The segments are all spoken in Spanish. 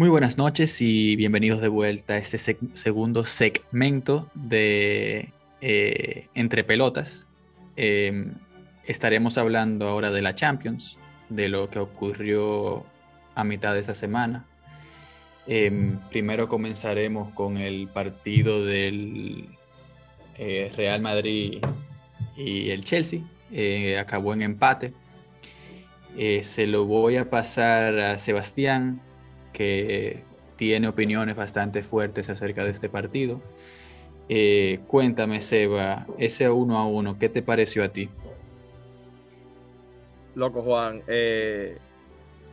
Muy buenas noches y bienvenidos de vuelta a este segundo segmento de eh, Entre Pelotas. Em, estaremos hablando ahora de la Champions, de lo que ocurrió a mitad de esta semana. Em, primero comenzaremos con el partido del eh, Real Madrid y el Chelsea. Eh, acabó en empate. se lo voy a pasar a Sebastián que tiene opiniones bastante fuertes acerca de este partido. Eh, cuéntame, Seba, ese uno a uno, ¿qué te pareció a ti? Loco, Juan, eh,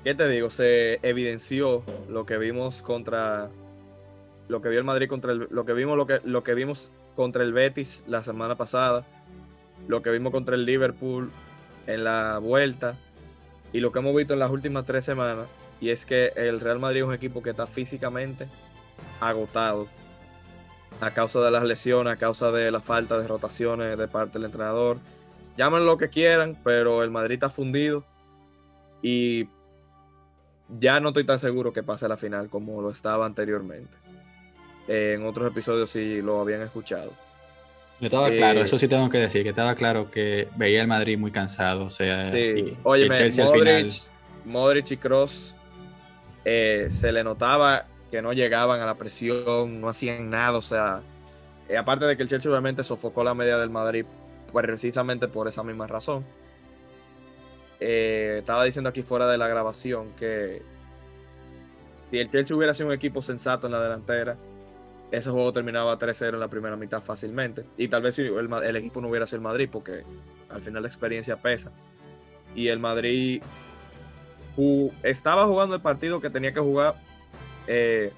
¿qué te digo? Se evidenció lo que vimos contra lo que vio el Madrid contra el, lo que vimos lo que, lo que vimos contra el Betis la semana pasada, lo que vimos contra el Liverpool en la vuelta y lo que hemos visto en las últimas tres semanas y es que el Real Madrid es un equipo que está físicamente agotado a causa de las lesiones, a causa de la falta de rotaciones de parte del entrenador. Llamen lo que quieran, pero el Madrid está fundido y ya no estoy tan seguro que pase a la final como lo estaba anteriormente. en otros episodios sí lo habían escuchado. Yo estaba claro, eh, eso sí tengo que decir, que estaba claro que veía el Madrid muy cansado, o sea, Oye, Chelsea al final... Modric y Cross eh, se le notaba que no llegaban a la presión, no hacían nada, o sea, eh, aparte de que el Chelsea obviamente sofocó la media del Madrid, pues precisamente por esa misma razón. Eh, estaba diciendo aquí fuera de la grabación que si el Chelsea hubiera sido un equipo sensato en la delantera, ese juego terminaba 3-0 en la primera mitad fácilmente. Y tal vez si el, equipo no hubiera sido el Madrid, porque al final la experiencia pesa. Y el Madrid estaba jugando el partido que tenía que jugar eh,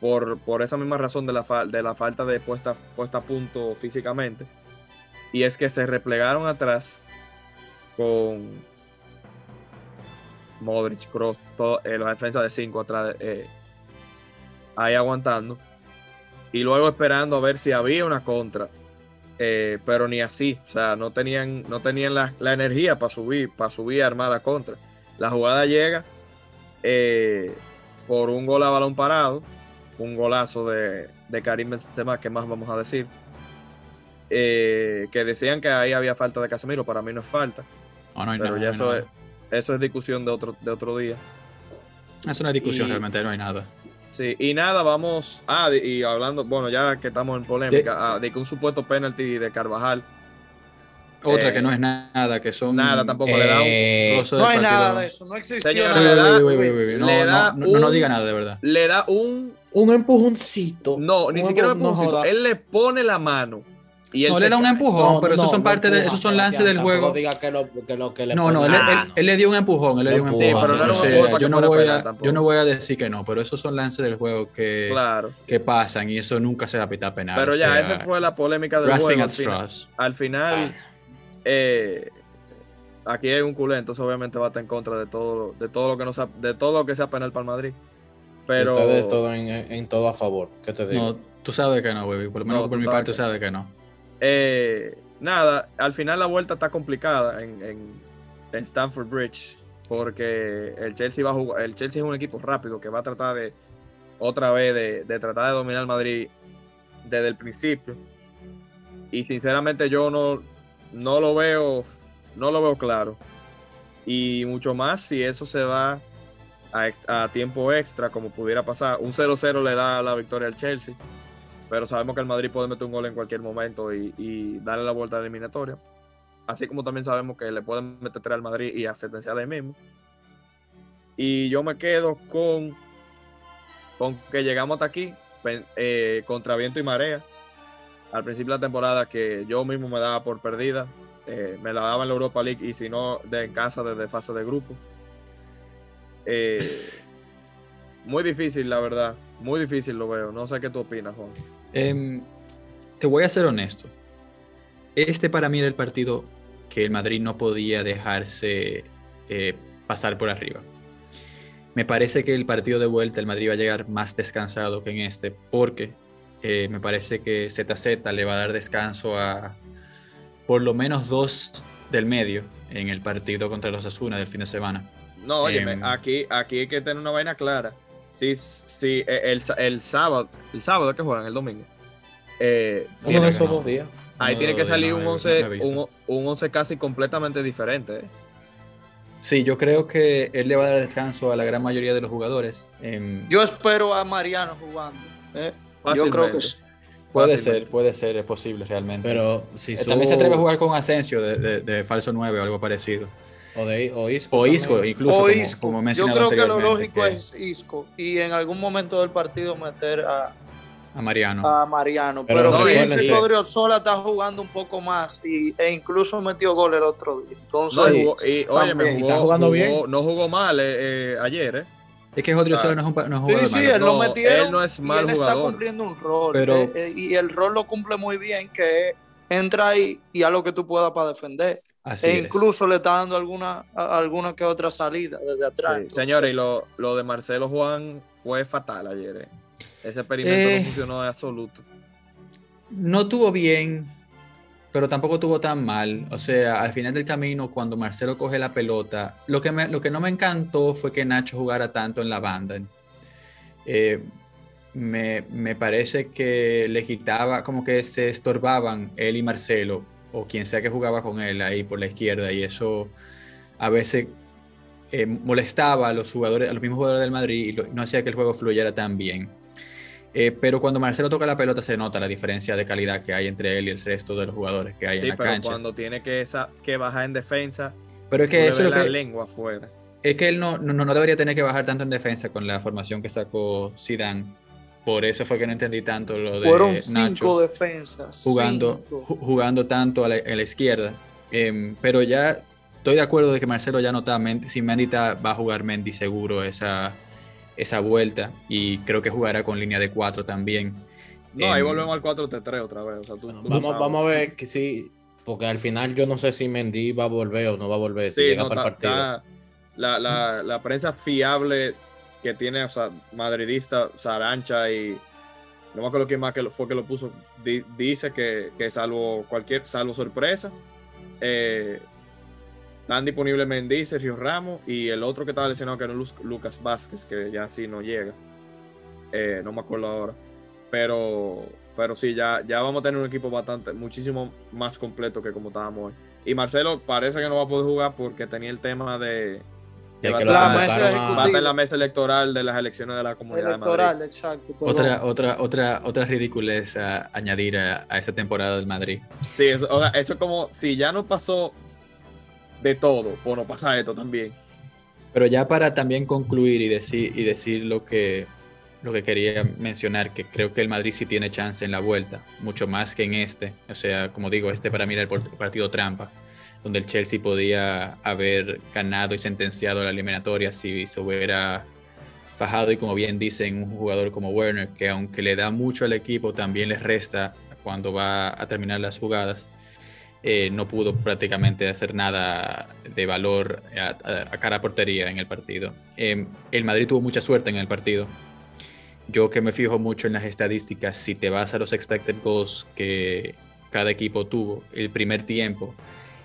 por, por, esa misma razón de la, de la falta de puesta, puesta a punto físicamente. Y es que se replegaron atrás con Modric, Cross, eh, la defensa de 5 atrás, eh, ahí aguantando. Y luego esperando a ver si había una contra. pero ni así, o sea, no tenían, no tenían la, la energía para subir, para subir a armar la contra. La jugada llega eh, por un gol a balón parado, un golazo de, de Karim Benzema, que más vamos a decir. Eh, que decían que ahí había falta de Casemiro, para mí no es falta. pero ya eso, es, eso es discusión de otro, de otro día. Es una discusión, realmente no hay nada. Sí, y nada, vamos. Ah, y hablando, bueno, ya que estamos en polémica, ah, de que un supuesto penalti de Carvajal otra que no es nada, que son. Nada, tampoco le da un. Eh, no hay nada de eso, no existe. No, no, diga nada, de verdad. Le da un. Un empujoncito. No, ni siquiera un empujoncito. Él le pone la mano. Y él no le da un empujón, pero esos son parte de, esos son lances del juego. Diga que lo, que lo que le no, no, él, él, le dio un empujón, él le dio un empujón. yo, no voy a, yo no voy a decir que no, pero esos son lances del juego que, que pasan y eso nunca se va a pitar penal. Pero ya, esa fue la polémica del juego. Al final, al final eh, aquí hay un culé, entonces obviamente va a estar en contra de todo, de todo lo que no sea, de todo lo que sea penal para el Madrid. Pero ustedes todo en, todo a favor. ¿Qué te digo? No, tú sabes que no, baby. Por lo menos por mi parte, tú sabes que no. Eh, nada, al final la vuelta está complicada en, en, Stamford Bridge porque el Chelsea va a jugar, el Chelsea es un equipo rápido que va a tratar de otra vez de, de tratar de dominar el Madrid desde el principio. Y sinceramente yo no, no lo veo, no lo veo claro. Y mucho más si eso se va a, tiempo extra, como pudiera pasar. Un 0-0 le da la victoria al Chelsea, pero sabemos que el Madrid puede meter un gol en cualquier momento y, darle la vuelta a la eliminatoria. Así como también sabemos que le pueden meter 3 al Madrid y a ahí mismo. Y yo me quedo con, con que llegamos hasta aquí eh, contra viento y marea al principio de la temporada que yo mismo me daba por perdida. Eh, me la daba en la Europa League y si no, de en casa desde fase de grupo. Eh, muy difícil, la verdad. Muy difícil lo veo. No sé qué tú opinas, Juan. Em, te voy a ser honesto. Este para mí era el partido que el Madrid no podía dejarse eh, pasar por arriba. Me parece que el partido de vuelta el Madrid va a llegar más descansado que en este, porque eh, me parece que ZZ le va a dar descanso a por lo menos dos del medio en el partido contra los Asuna del fin de semana. No, oye, em, aquí, aquí hay que tener una vaina clara. Sí, sí, e, el, el sábado, el sábado que juegan, el domingo. Eh, Uno de esos dos días. Ahí tiene que salir un 11 un, un casi completamente diferente. ¿eh? Sí, yo creo que él le va a dar descanso a la gran mayoría de los jugadores. Yo espero a Mariano jugando. ¿eh? Yo creo que Puede ser, puede ser, es posible realmente. Pero si eh, También se atreve a jugar con Asensio de, falso 9 o algo parecido. O, de, o Isco. O Isco, incluso. O Isco. Como, Yo creo que lo lógico es Isco. Y en algún momento del partido meter a, a Mariano. A Mariano. Pero, pero fíjense que Odriozola está jugando un poco más y, e incluso metió gol el otro día. Entonces, no, y, oye, me jugó, está jugando bien. No jugó mal eh, eh, ayer, ¿eh? Es que Odriozola no es un, no jugador Sí, sí, él lo metieron. Él no es mal y él está cumpliendo un rol. Pero, eh, eh, y el rol lo cumple muy bien, que entra ahí y a lo que tú puedas para defender. Así e incluso le está dando alguna, alguna que otra salida desde atrás. señores, y lo, lo de Marcelo Juan fue fatal ayer. ¿eh? Ese experimento no funcionó de absoluto. No tuvo bien, pero tampoco tuvo tan mal. O sea, al final del camino, cuando Marcelo coge la pelota, lo que, lo que no me encantó fue que Nacho jugara tanto en la banda. Eh, me, me, parece que le quitaba, como que se estorbaban él y Marcelo, o quien sea que jugaba con él ahí por la izquierda, y eso a veces eh, molestaba a los jugadores, a los mismos jugadores del Madrid y no hacía que el juego fluyera tan bien. Eh, pero cuando Marcelo toca la pelota se nota la diferencia de calidad que hay entre él y el resto de los jugadores que hay en la pero cuando tiene que, esa, que bajar en defensa, pero es que eso es la lengua afuera. Es que él no, no, debería tener que bajar tanto en defensa con la formación que sacó Zidane. Por eso fue que no entendí tanto lo de Fueron cinco defensas. Jugando, jugando tanto a la, izquierda. Em, pero ya estoy de acuerdo de que Marcelo ya no está, si Mendy va a jugar Mendy seguro esa, esa vuelta y creo que jugará con línea de 4 también. No, ahí volvemos al 4-3 otra vez. vamos, vamos a ver que sí, porque al final yo no sé si Mendy va a volver o no va a volver si llega para el partido. la, la, la, prensa fiable que tiene o sea, madridista, Sarancha y no me acuerdo quién más que fue que lo puso, dice que, que salvo cualquier, salvo sorpresa, eh, están disponibles Mendy, Sergio Ramos y el otro que estaba lesionado que era Lucas Vázquez, que ya sí no llega. Eh, no me acuerdo ahora. Pero, pero sí, ya, ya vamos a tener un equipo bastante, muchísimo más completo que como estábamos hoy. Y Marcelo parece que no va a poder jugar porque tenía el tema de, va, a estar en la mesa electoral de las elecciones de la comunidad electoral, exacto. Otra, otra, otra, otra ridiculez a añadir a, esta temporada del Madrid. Sí, eso, eso es como si ya no pasó de todo, no pasa esto también. Pero ya para también concluir y decir, y decir lo, que, lo que quería mencionar, que creo que el Madrid sí tiene chance en la vuelta, mucho más que en este. O sea, como digo, este para mí era el partido trampa, donde el Chelsea podía haber ganado y sentenciado la eliminatoria si se hubiera fajado y como bien dicen un jugador como Werner, que aunque le da mucho al equipo, también les resta cuando va a terminar las jugadas. Eh, no pudo prácticamente hacer nada de valor a, cara a portería en el partido. Em, el Madrid tuvo mucha suerte en el partido. Yo que me fijo mucho en las estadísticas, si te vas a los expected goals que cada equipo tuvo, el primer tiempo,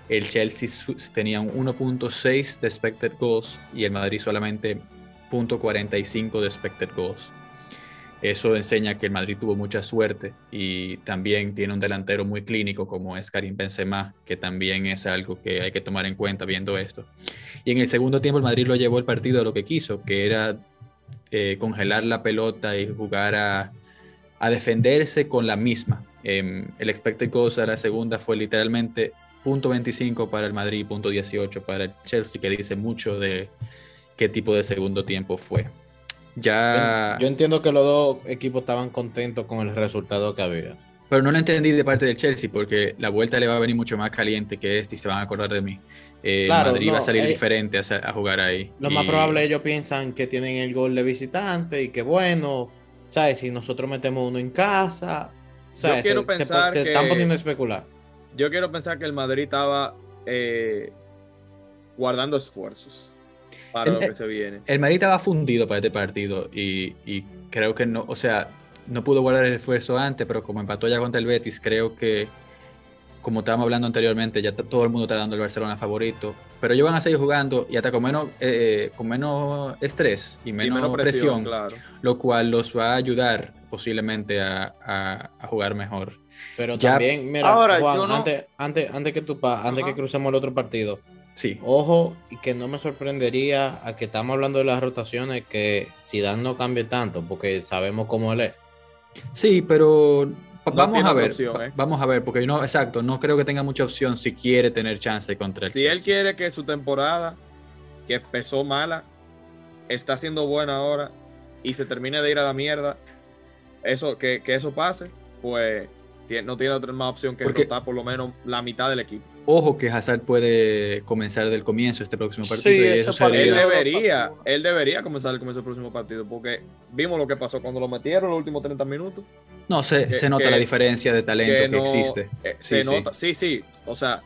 el Chelsea tenía un 1.6 de expected goals y el Madrid solamente 0.45 de expected goals. Eso enseña que el Madrid tuvo mucha suerte y también tiene un delantero muy clínico como es Karim Benzema, que también es algo que hay que tomar en cuenta viendo esto. Y en el segundo tiempo el Madrid lo llevó el partido a lo que quiso, que era eh, congelar la pelota y jugar a, defenderse con la misma. Em, el expected goals a la segunda fue literalmente punto .25 para el Madrid, punto .18 para el Chelsea, que dice mucho de qué tipo de segundo tiempo fue. Ya... Yo, entiendo que los dos equipos estaban contentos con el resultado que había. Pero no lo entendí de parte del Chelsea porque la vuelta le va a venir mucho más caliente que este y se van a acordar de mí. Eh, Madrid va a salir eh, diferente a, jugar ahí. Lo más probable ellos piensan que tienen el gol de visitante y que bueno, ¿sabes? Si nosotros metemos uno en casa, ¿sabes? Yo quiero pensar se, están poniendo a especular. Yo quiero pensar que el Madrid estaba eh, guardando esfuerzos para lo que se viene. El Madrid estaba fundido para este partido y, creo que no, o sea, no pudo guardar el esfuerzo antes, pero como empató ya contra el Betis, creo que como estábamos hablando anteriormente, ya todo el mundo está dando el Barcelona favorito, pero ellos van a seguir jugando y hasta con menos, eh, con menos estrés y menos, presión, lo cual los va a ayudar posiblemente a, jugar mejor. Pero también, mira, Juan, antes, antes, antes, que tú, antes que crucemos el otro partido, sí. ojo, y que no me sorprendería a que estamos hablando de las rotaciones, que si Dan no cambie tanto, porque sabemos cómo él es. Sí, pero vamos a ver, ¿eh? vamos a ver, porque no, exacto, no creo que tenga mucha opción si quiere tener chance contra el Si él quiere que su temporada, que empezó mala, está siendo buena ahora y se termine de ir a la mierda, eso, que, que eso pase, pues no tiene otra más opción que Porque, rotar por lo menos la mitad del equipo. Ojo que Hazard puede comenzar del comienzo este próximo partido. y eso él, debería, él debería comenzar el comienzo del próximo partido, porque vimos lo que pasó cuando lo metieron los últimos 30 minutos. No, se, se nota la diferencia de talento que, existe. Eh, se nota, sí, sí, o sea,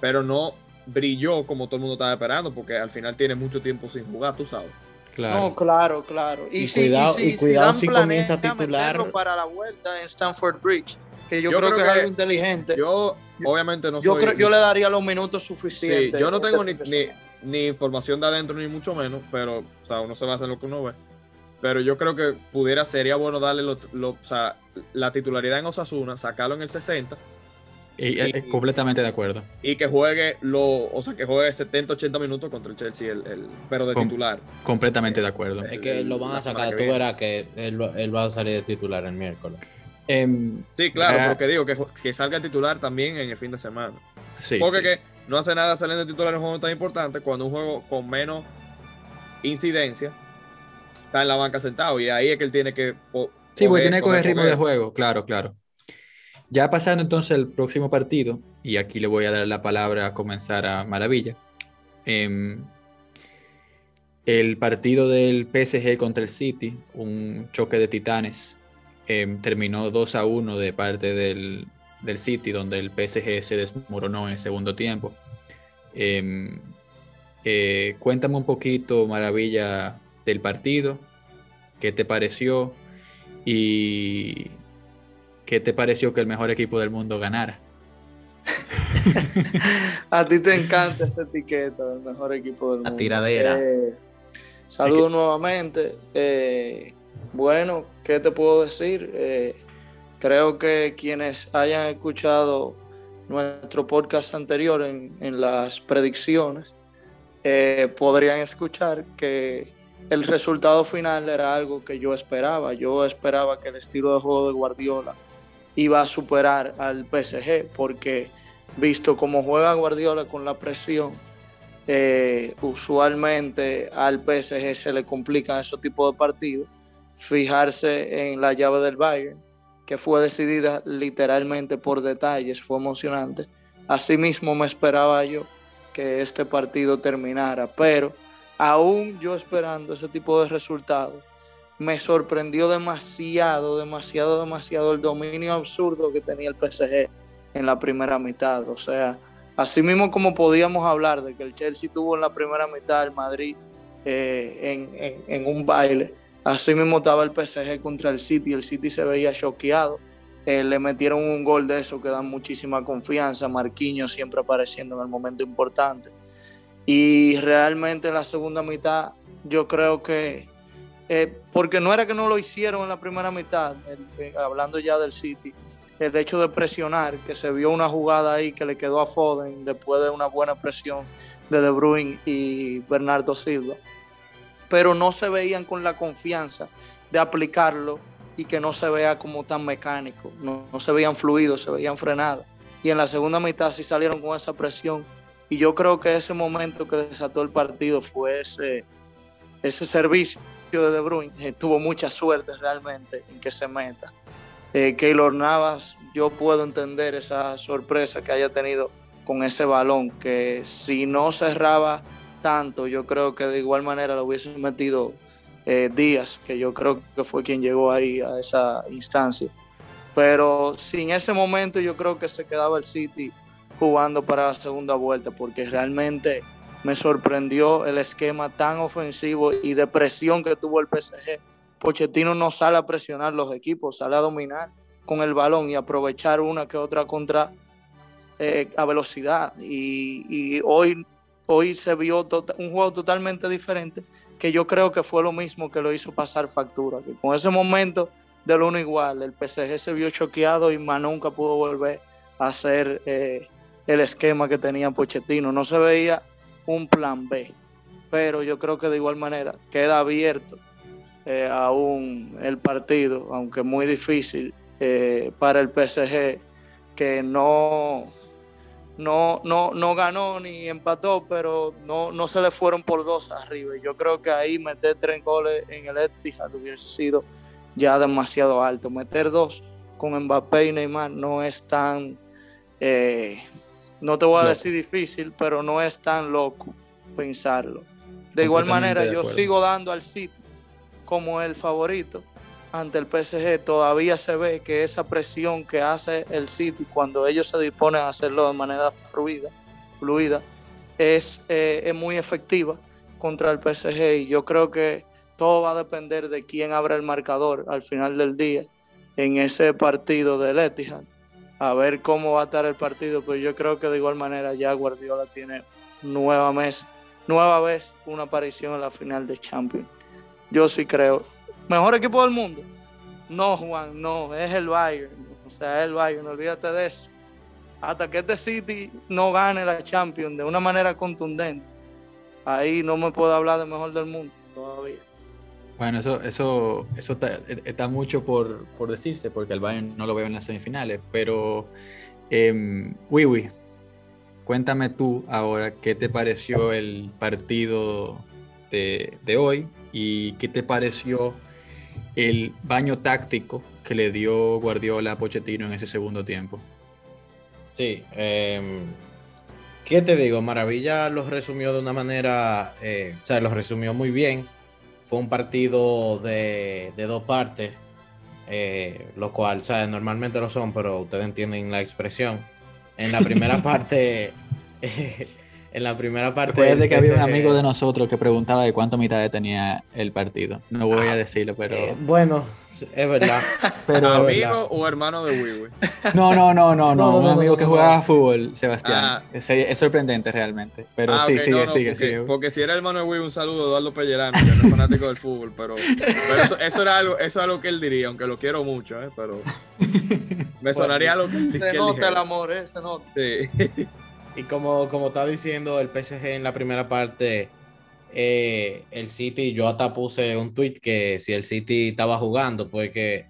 pero no brilló como todo el mundo estaba esperando, porque al final tiene mucho tiempo sin jugar, tú sabes. Claro. No, claro, claro. Y, cuidado, y, cuidado si, comienza a titular. Para la vuelta en Stanford Bridge yo, creo, que, es algo inteligente. Yo, obviamente, no yo Creo, yo le daría los minutos suficientes. yo no tengo ni, ni, información de adentro, ni mucho menos, pero, o sea, uno se basa en lo que uno ve. Pero yo creo que pudiera, sería bueno darle o sea, la titularidad en Osasuna, sacarlo en el 60. Y, completamente de acuerdo. Y que juegue lo, o sea, que juegue 70, 80 minutos contra el Chelsea, el, pero de titular. Completamente de acuerdo. Es que lo van a sacar, tú verás que él, él, va a salir de titular el miércoles. Em, sí, claro, porque digo que, que, salga titular también en el fin de semana. porque Que no hace nada saliendo de titular en un juego tan importante cuando un juego con menos incidencia está en la banca sentado y ahí es que él tiene que... Sí, porque tiene que coger ritmo de juego, claro, claro. Ya pasando entonces al próximo partido, y aquí le voy a dar la palabra a comenzar a Maravilla. Em, el partido del PSG contra el City, un choque de titanes Em, terminó 2 a 1 de parte del, City, donde el PSG se desmoronó en el segundo tiempo. Em, eh, cuéntame un poquito, Maravilla, del partido, qué te pareció y qué te pareció que el mejor equipo del mundo ganara. a ti te encanta esa etiqueta del mejor equipo del mundo. La tiradera. Eh, saludos nuevamente. Bueno, ¿qué te puedo decir? Eh, creo que quienes hayan escuchado nuestro podcast anterior en, las predicciones eh, podrían escuchar que el resultado final era algo que yo esperaba. Yo esperaba que el estilo de juego de Guardiola iba a superar al PSG porque visto cómo juega Guardiola con la presión, eh, usualmente al PSG se le complican esos tipos de partidos fijarse en la llave del Bayern, que fue decidida literalmente por detalles, fue emocionante. Asimismo me esperaba yo que este partido terminara, pero aún yo esperando ese tipo de resultados, me sorprendió demasiado, demasiado, demasiado el dominio absurdo que tenía el PSG en la primera mitad. O sea, así mismo como podíamos hablar de que el Chelsea tuvo en la primera mitad el Madrid eh, en un baile, Así mismo estaba el PSG contra el City, el City se veía choqueado. Eh, le metieron un gol de eso que da muchísima confianza, Marquinhos siempre apareciendo en el momento importante. Y realmente en la segunda mitad yo creo que, eh, porque no era que no lo hicieron en la primera mitad, eh, hablando ya del City, el hecho de presionar, que se vio una jugada ahí que le quedó a Foden después de una buena presión de De Bruyne y Bernardo Silva pero no se veían con la confianza de aplicarlo y que no se vea como tan mecánico, no, se veían fluidos, se veían frenados. Y en la segunda mitad sí salieron con esa presión. Y yo creo que ese momento que desató el partido fue ese, ese servicio de De Bruyne. Eh, tuvo mucha suerte realmente en que se meta. Eh, Keylor Navas, yo puedo entender esa sorpresa que haya tenido con ese balón, que si no cerraba tanto, yo creo que de igual manera lo hubiesen metido eh, Díaz, que yo creo que fue quien llegó ahí a esa instancia. Pero sin ese momento yo creo que se quedaba el City jugando para la segunda vuelta, porque realmente me sorprendió el esquema tan ofensivo y de presión que tuvo el PSG. Pochettino no sale a presionar los equipos, sale a dominar con el balón y aprovechar una que otra contra eh, a velocidad. Y, hoy, hoy se vio tota, un juego totalmente diferente que yo creo que fue lo mismo que lo hizo pasar factura. Que con ese momento del uno igual, el PSG se vio choqueado y más nunca pudo volver a hacer eh, el esquema que tenía Pochettino. No se veía un plan B, pero yo creo que de igual manera queda abierto eh, aún el partido, aunque muy difícil eh, para el PSG, que no, no, no, no ganó ni empató, pero no, no se le fueron por dos arriba. Yo creo que ahí meter tres goles en el Etihad hubiese sido ya demasiado alto. Meter dos con Mbappé y Neymar no es tan, eh, no te voy a decir difícil, pero no es tan loco pensarlo. De igual manera, yo sigo dando al City como el favorito ante el PSG. Todavía se ve que esa presión que hace el City cuando ellos se disponen a hacerlo de manera fluida, fluida es, eh, es muy efectiva contra el PSG. Y yo creo que todo va a depender de quién abra el marcador al final del día en ese partido del Etihad. A ver cómo va a estar el partido, pero yo creo que de igual manera ya Guardiola tiene nueva, nueva vez una aparición en la final de Champions. Yo sí creo. ¿Mejor equipo del mundo? No, Juan, no, es el Bayern. O sea, es el Bayern, olvídate de eso. Hasta que este City no gane la Champions de una manera contundente, ahí no me puedo hablar de mejor del mundo todavía. Bueno, eso, eso, eso está, mucho por, decirse, porque el Bayern no lo veo en las semifinales, pero eh, Wiwi, cuéntame tú ahora qué te pareció el partido de, hoy y qué te pareció el baño táctico que le dio Guardiola a Pochettino en ese segundo tiempo. Sí, em, ¿qué te digo? Maravilla los resumió de una manera, eh, o sea, los resumió muy bien fue un partido de, dos partes, eh, lo cual, ¿sabes? Normalmente lo son, pero ustedes entienden la expresión. En la primera parte, en la primera parte. Después de que había un amigo de nosotros que preguntaba de cuánto mitad tenía el partido. No voy a ah, decirlo, pero. Eh, bueno, es verdad. Pero ¿Amigo o hermano de Wiwi? No, no, no, no, no, un amigo que jugaba fútbol, Sebastián. Ah. Es, sorprendente realmente. Pero ah, sí, sigue, sigue, sigue. Porque si era hermano de Wiwi, un saludo a Eduardo Pellerano, que no es fanático del fútbol, pero, eso, era algo, eso es algo que él diría, aunque lo quiero mucho, ¿eh? pero me sonaría lo que, Se nota el amor, ¿eh? Se nota. Sí. Y como, como está diciendo el PSG en la primera parte eh, el City, yo hasta puse un tweet que si el City estaba jugando, pues que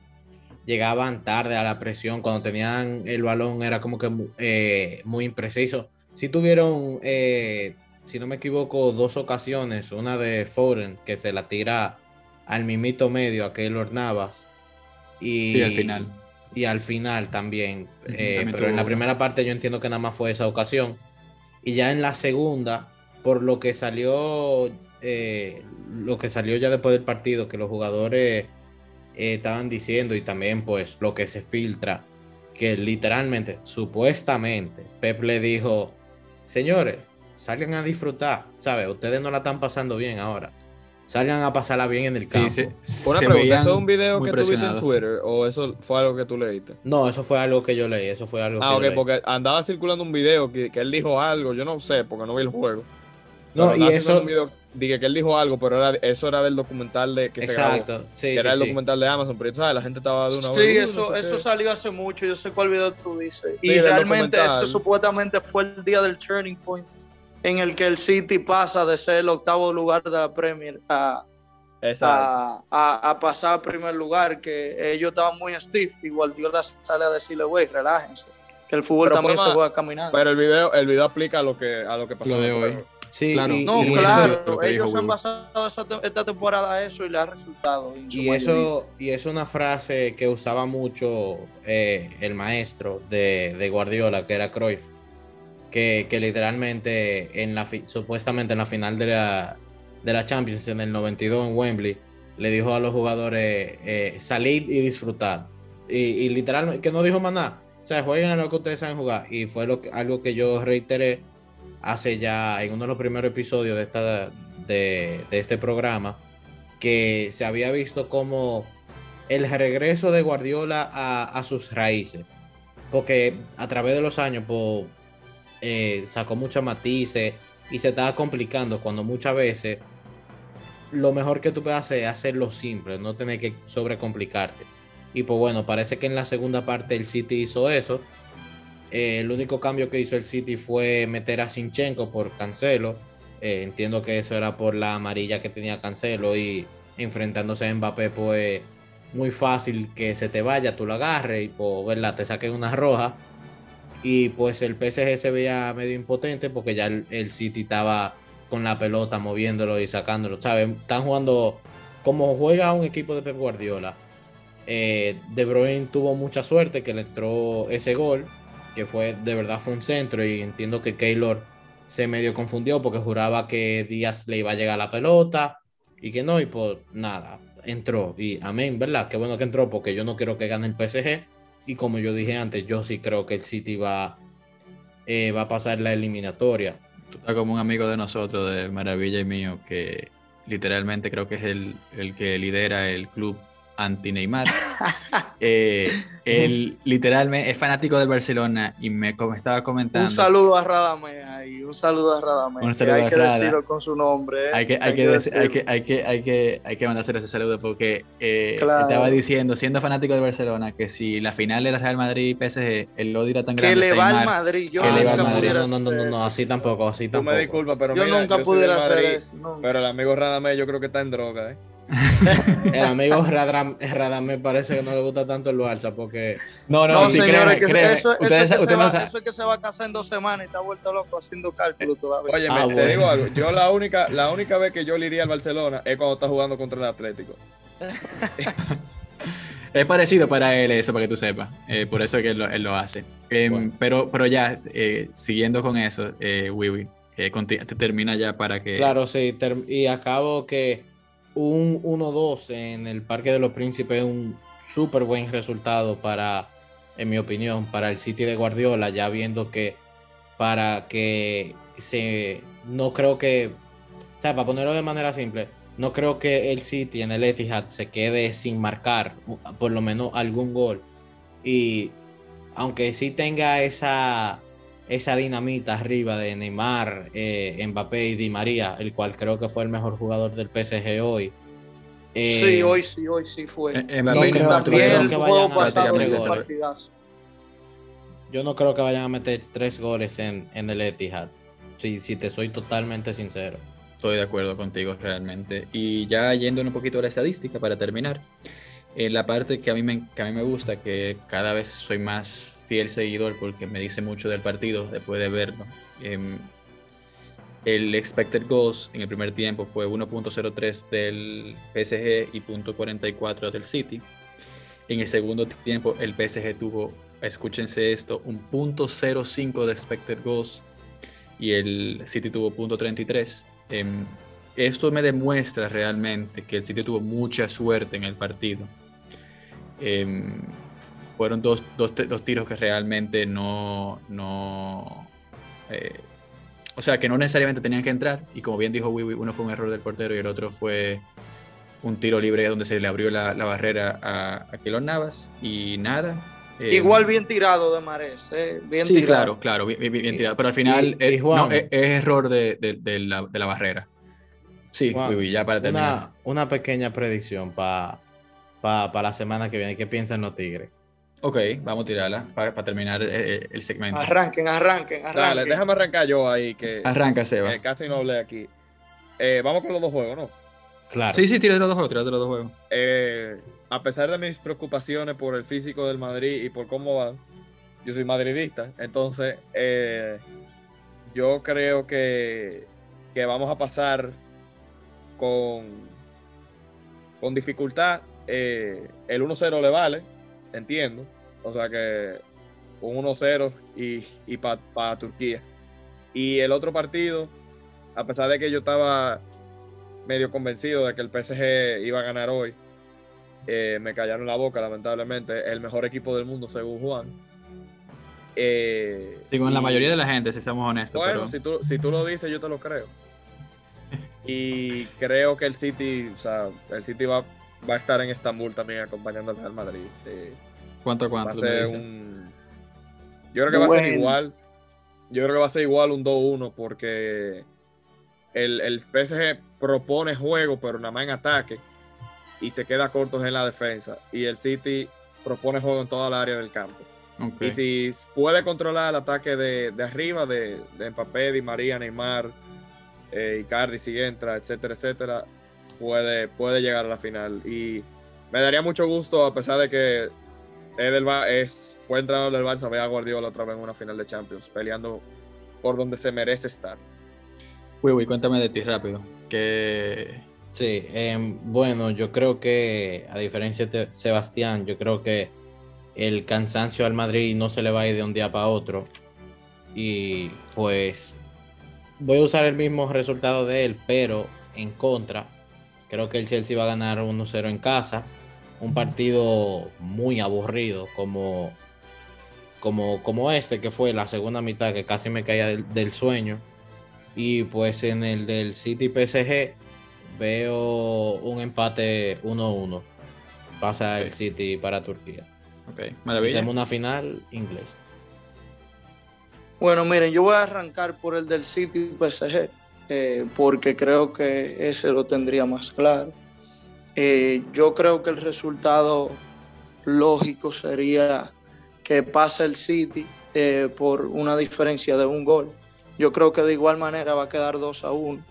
llegaban tarde a la presión, cuando tenían el balón era como que eh, muy impreciso. Si tuvieron, eh, si no me equivoco, dos ocasiones, una de Foden que se la tira al mimito medio, a Keylor Navas. Y, al final. Y al final también. pero en la primera parte yo entiendo que nada más fue esa ocasión. Y ya en la segunda, por lo que salió, eh, lo que salió ya después del partido, que los jugadores eh, estaban diciendo y también pues lo que se filtra, que literalmente, supuestamente, Pep le dijo, señores, salgan a disfrutar, ¿sabes? Ustedes no la están pasando bien ahora. Salgan a pasarla bien en el campo. Sí, Una pregunta, ¿eso es un video que tú viste en Twitter o eso fue algo que tú leíste? No, eso fue algo que yo leí, eso fue algo ah, que ok, porque andaba circulando un video que, que, él dijo algo, yo no sé, porque no vi el juego. No, y eso. dije que él dijo algo, pero era, eso era del documental de que Exacto, se Sí, que era el documental de Amazon, pero ¿sabes? la gente estaba de una Sí, eso, eso salió hace mucho, yo sé cuál video tú dices. y realmente ese supuestamente fue el día del turning point en el que el City pasa de ser el octavo lugar de la Premier a, a, a, pasar al primer lugar, que ellos estaban muy stiff y Guardiola sale a decirle, güey, relájense, que el fútbol también se juega caminando. Pero el video, el video aplica a lo que, a lo que pasó de hoy. Sí, claro. no, claro, ellos han basado esta temporada a eso y le ha resultado. Y eso, y es una frase que usaba mucho eh, el maestro de, de, Guardiola, que era Cruyff, que, que, literalmente, en la supuestamente en la final de la, de la Champions en el 92 en Wembley, le dijo a los jugadores, eh, salid y disfrutar. Y, y, literalmente, que no dijo más nada. O sea, jueguen a lo que ustedes saben jugar. Y fue lo algo que yo reiteré hace ya en uno de los primeros episodios de, esta, de, este programa, que se había visto como el regreso de Guardiola a, sus raíces. porque a través de los años pues, eh, sacó muchos matices y se estaba complicando cuando muchas veces lo mejor que tú puedes hacer es hacerlo simple, no tener que sobrecomplicarte. Y pues bueno, parece que en la segunda parte el City hizo eso. Eh, el único cambio que hizo el City fue meter a Sinchenko por Cancelo. Eh, entiendo que eso era por la amarilla que tenía Cancelo y enfrentándose a Mbappé, pues muy fácil que se te vaya, tú lo agarres y pues, ¿verdad? te saquen una roja. Y pues el PSG se veía medio impotente porque ya el, City estaba con la pelota, moviéndolo y sacándolo. ¿Sabes? Están jugando como juega un equipo de Pep Guardiola. Eh, de Bruyne tuvo mucha suerte que le entró ese gol, que fue de verdad fue un centro y entiendo que Keylor se medio confundió porque juraba que Díaz le iba a llegar la pelota y que no, y pues nada, entró y amén, ¿verdad? Qué bueno que entró porque yo no quiero que gane el PSG y como yo dije antes, yo sí creo que el City va, eh, va a pasar la eliminatoria. Tú estás como un amigo de nosotros, de Maravilla y mío, que literalmente creo que es el, el que lidera el club anti-Neymar. eh, él literalmente es fanático del Barcelona y me como estaba comentando. Un saludo a Radame ahí, un saludo a Radame. Un saludo hay a que Rada. decirlo con su nombre. ¿eh? Hay que, hay, que, dec- hay, que, hay, que, hay, que, hay que mandárselo ese saludo porque eh, Claro. estaba diciendo, siendo fanático del Barcelona, que si la final era Real Madrid y PSG, el odio era tan que grande. le va al Neymar, Madrid. Yo Que le va al nunca Madrid. pudiera No, no, no, no, no, así tampoco, así Tú me tampoco. disculpas, pero Yo mira, nunca soy pudiera hacer eso. nunca. Pero el amigo Radamé yo creo que está en droga, ¿eh? El amigo Radam, Radamé parece que no le gusta tanto el Barça porque No, no, No, sí, señores, créeme, que créeme. eso, eso es que se va, saben- eso es que se va a casar en dos semanas y está vuelto loco haciendo cálculos todavía. Oye, Ah, te bueno. digo algo. Yo la única, la única vez que yo le iría al Barcelona es cuando está jugando contra el Atlético. Es parecido para él eso, para que tú sepas. Eh, por eso es que él lo, él lo hace. Em, Bueno. pero, pero ya, eh, siguiendo con eso, eh, Wiwi, eh, termina ya para que... Claro, sí, y acabo que un 1-2 en el Parque de los Príncipes es un súper buen resultado para, en mi opinión, para el City de Guardiola, ya viendo que para que se, no creo que, o sea, para ponerlo de manera simple, no creo que el City en el Etihad se quede sin marcar por lo menos algún gol. Y aunque sí tenga esa, esa dinamita arriba de Neymar, eh, Mbappé y Di María, el cual creo que fue el mejor jugador del PSG hoy. eh, sí, hoy sí, hoy sí fue. Eh, eh, No creo- También que vayan a. Yo no creo que vayan a meter tres goles en, en el Etihad. Si, si te soy totalmente sincero. Estoy de acuerdo contigo realmente. Y ya yendo un poquito a la estadística para terminar, en la parte que a, mí me, que a mí me gusta, que cada vez soy más fiel seguidor porque me dice mucho del partido después de verlo. em, el expected goals en el primer tiempo fue 1.03 del PSG y 0.44 del City. En el segundo tiempo el PSG tuvo, escúchense esto, un .05 de expected goals y el City tuvo .33. Em, esto me demuestra realmente que el City tuvo mucha suerte en el partido. Em, fueron dos, dos, dos tiros que realmente no, no eh, o sea, que no necesariamente tenían que entrar. Y como bien dijo Wiwi, uno fue un error del portero y el otro fue un tiro libre donde se le abrió la, la barrera a, a Keylor Navas. Y nada. em, Igual bien tirado de Mares, eh, bien sí, tirado. claro, claro, bien, bien- bien Y- tirado. Pero al final y- y es, Juan. no, es- es error de, de- de la, de la barrera. Sí, Juan, Wiwi, ya para terminar. Una, una pequeña predicción para la semana que viene. ¿Qué piensan los Tigres? Ok, vamos a tirarla para terminar eh, eh, el segmento. Arranquen, arranquen, arranquen. Dale, déjame arrancar yo ahí, que Arranca, Seba. casi no hablé aquí. Eh, vamos con los dos juegos, ¿no? Claro. Sí, sí, tírate los dos juegos, tírate los dos juegos. Eh, a pesar de mis preocupaciones por el físico del Madrid y por cómo va, yo soy madridista, entonces eh, yo creo que, que vamos a pasar con, con dificultad. Eh, el 1-0 le vale, entiendo. O sea que un 1-0 y, y para Turquía. Y el otro partido, a pesar de que yo estaba medio convencido de que el PSG iba a ganar hoy, eh, me callaron la boca, lamentablemente. El mejor equipo del mundo, según Juan. Eh, Sí, con la mayoría de la gente, si somos honestos. bueno, pero... si, tú, si tú lo dices, yo te lo creo. Y creo que el City, o sea, el City va, va a estar en Estambul también acompañando al Real Madrid. Eh, ¿Cuánto a va a cuánto? me ser un Yo creo que va a ser igual. Yo creo que va a ser igual un 2-1 porque el, el PSG propone juego, pero nada más en ataque y se queda cortos en la defensa. Y el City propone juego en toda el área del campo. Y si puede controlar el ataque de, de arriba, de, de Mbappé, Di María, Neymar, eh, Icardi si entra, etcétera, etcétera, puede, puede llegar a la final. Y me daría mucho gusto, a pesar de que Ba- es, fue entrenador del Barça, ver a Guardiola otra vez en una final de Champions, peleando por donde se merece estar. Uy, uy, cuéntame de ti rápido. Que Sí, em, bueno, yo creo que, a diferencia de Sebastián, yo creo que el cansancio al Madrid no se le va a ir de un día para otro. Y pues voy a usar el mismo resultado de él, pero en contra. Creo que el Chelsea va a ganar 1-0 en casa. Un partido muy aburrido, como, como, como este, que fue la segunda mitad, que casi me caía del, del sueño. Y pues en el del City PSG veo un empate 1-1. Pasa el. City para Turquía. Ok, maravilla. tenemos una final inglesa. Bueno, miren, yo voy a arrancar por el del City PSG, eh, porque creo que ese lo tendría más claro. Eh, yo creo que el resultado lógico sería que pase el City eh, por una diferencia de un gol. Yo creo que de igual manera va a quedar 2 a 1.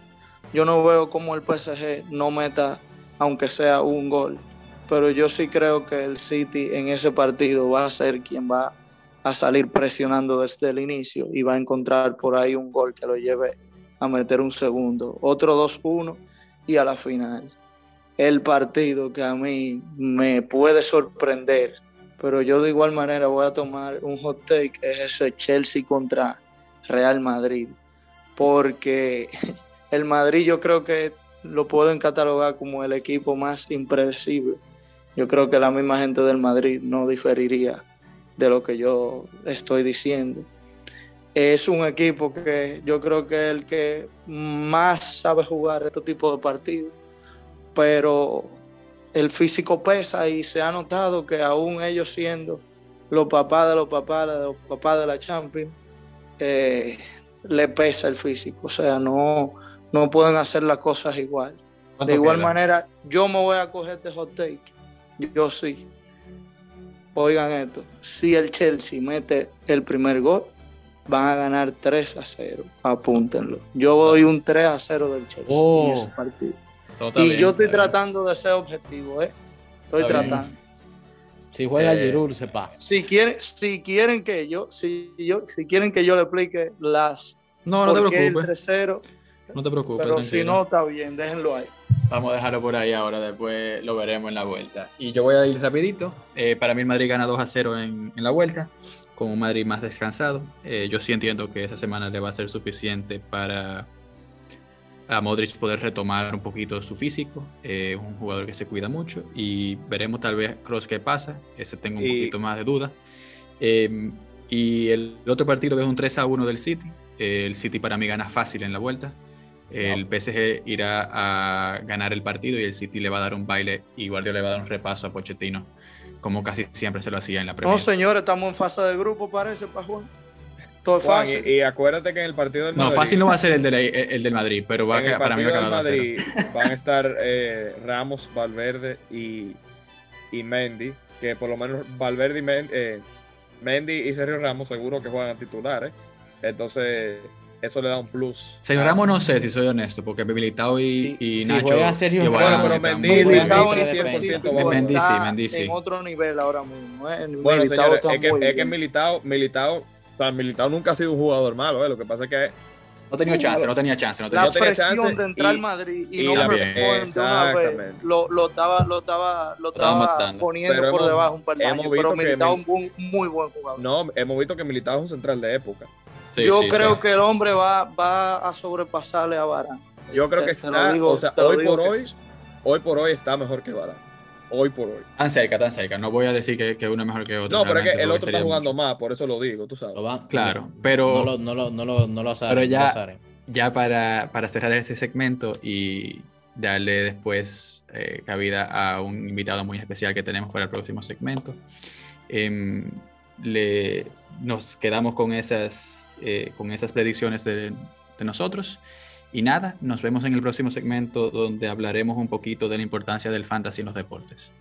Yo no veo cómo el PSG no meta, aunque sea un gol, pero yo sí creo que el City en ese partido va a ser quien va a salir presionando desde el inicio y va a encontrar por ahí un gol que lo lleve a meter un segundo, otro 2-1 y a la final. El partido que a mí me puede sorprender, pero yo de igual manera voy a tomar un hot take, es ese Chelsea contra Real Madrid, porque el Madrid yo creo que lo pueden catalogar como el equipo más impredecible. Yo creo que la misma gente del Madrid no diferiría de lo que yo estoy diciendo. Es un equipo que yo creo que es el que más sabe jugar este tipo de partidos, pero el físico pesa y se ha notado que aún ellos siendo los papás de los papás de los papás de la Champions, eh, le pesa el físico, o sea, no, no pueden hacer las cosas igual. De igual manera, yo me voy a coger este hot take, yo sí. Oigan esto, si el Chelsea mete el primer gol, van a ganar 3 a 0. Apúntenlo. Yo doy un 3 a 0 del Chelsea Oh. en ese partido. Y bien, yo estoy está bien. tratando de ser objetivo, ¿eh? Estoy Está bien. tratando. Si juega Eh, el Giroud, se pasa. Si quieren, si quieren que yo, si yo, si quieren que yo le explique las No, no te por qué el preocupes. 3-0, No te preocupes. pero si no está bien, déjenlo ahí. Vamos a dejarlo por ahí ahora, después lo veremos en la vuelta. Y yo voy a ir rapidito. Eh, para mí el Madrid gana 2 a 0 en, en la vuelta, con un Madrid más descansado. Eh, yo sí entiendo que esa semana le va a ser suficiente para a Modric poder retomar un poquito su físico. Eh, Es un jugador que se cuida mucho y veremos tal vez Cross qué pasa. Ese tengo un Y- poquito más de duda. Eh, y el otro partido es un 3 a 1 del City. Eh, el City para mí gana fácil en la vuelta. El PSG irá a ganar el partido y el City le va a dar un baile y Guardiola le va a dar un repaso a Pochettino, como casi siempre se lo hacía en la Premier. No, señores, estamos en fase de grupo, parece, para Juan. Todo es Juan, fácil. y, y acuérdate que en el partido del No, fácil no va a ser el, de la- el del Madrid, pero va a para mí va a partido quedar del 2 a 0. Madrid van a estar eh, Ramos, Valverde y, y Mendy, que por lo menos Valverde y Men- eh, Mendy y Sergio Ramos seguro que juegan titulares. Entonces, eso le da un plus. Señor a- Ramos no sé si soy honesto, porque Militao y, Sí, y si Nacho juega Sergio igual Ramos, están pero Mendy-. Militao en Mendy- específico Mendy- Mendy sí, Mendy sí. en otro nivel ahora mismo. ¿eh? Bueno, Militao señores, es que, es que. Militao, Militao, o sea, Militao nunca ha sido un jugador malo, ¿eh? lo que pasa es que No tenía chance, no tenía chance. No la tenía tenía presión chance de entrar y- al Madrid y, y no la- perform de una vez lo, lo estaba, lo estaba, lo estaba poniendo Pero por hemos- debajo un peldaño. hemos Pero visto que Militao es un muy buen jugador. no, hemos visto que Militao es un central de época. Sí, Yo sí, creo sí. que el hombre va, va a sobrepasarle a Varane. Yo creo Te- que está, digo- o sea, hoy por hoy, hoy por hoy está mejor que Varane. Hoy por hoy. Tan cerca, tan cerca. No voy a decir que, que uno es mejor que otro. No, pero es que el otro está jugando mucho. más, por eso lo digo, tú sabes. Van- Claro, no pero lo, no lo, no lo, no lo saben, Pero ya- no lo saben. ya para, para cerrar ese segmento y darle después eh, cabida a un invitado muy especial que tenemos para el próximo segmento, em, le, nos quedamos con esas, eh, con esas predicciones de, de nosotros. Y nada, nos vemos en el próximo segmento donde hablaremos un poquito de la importancia del fantasy en los deportes.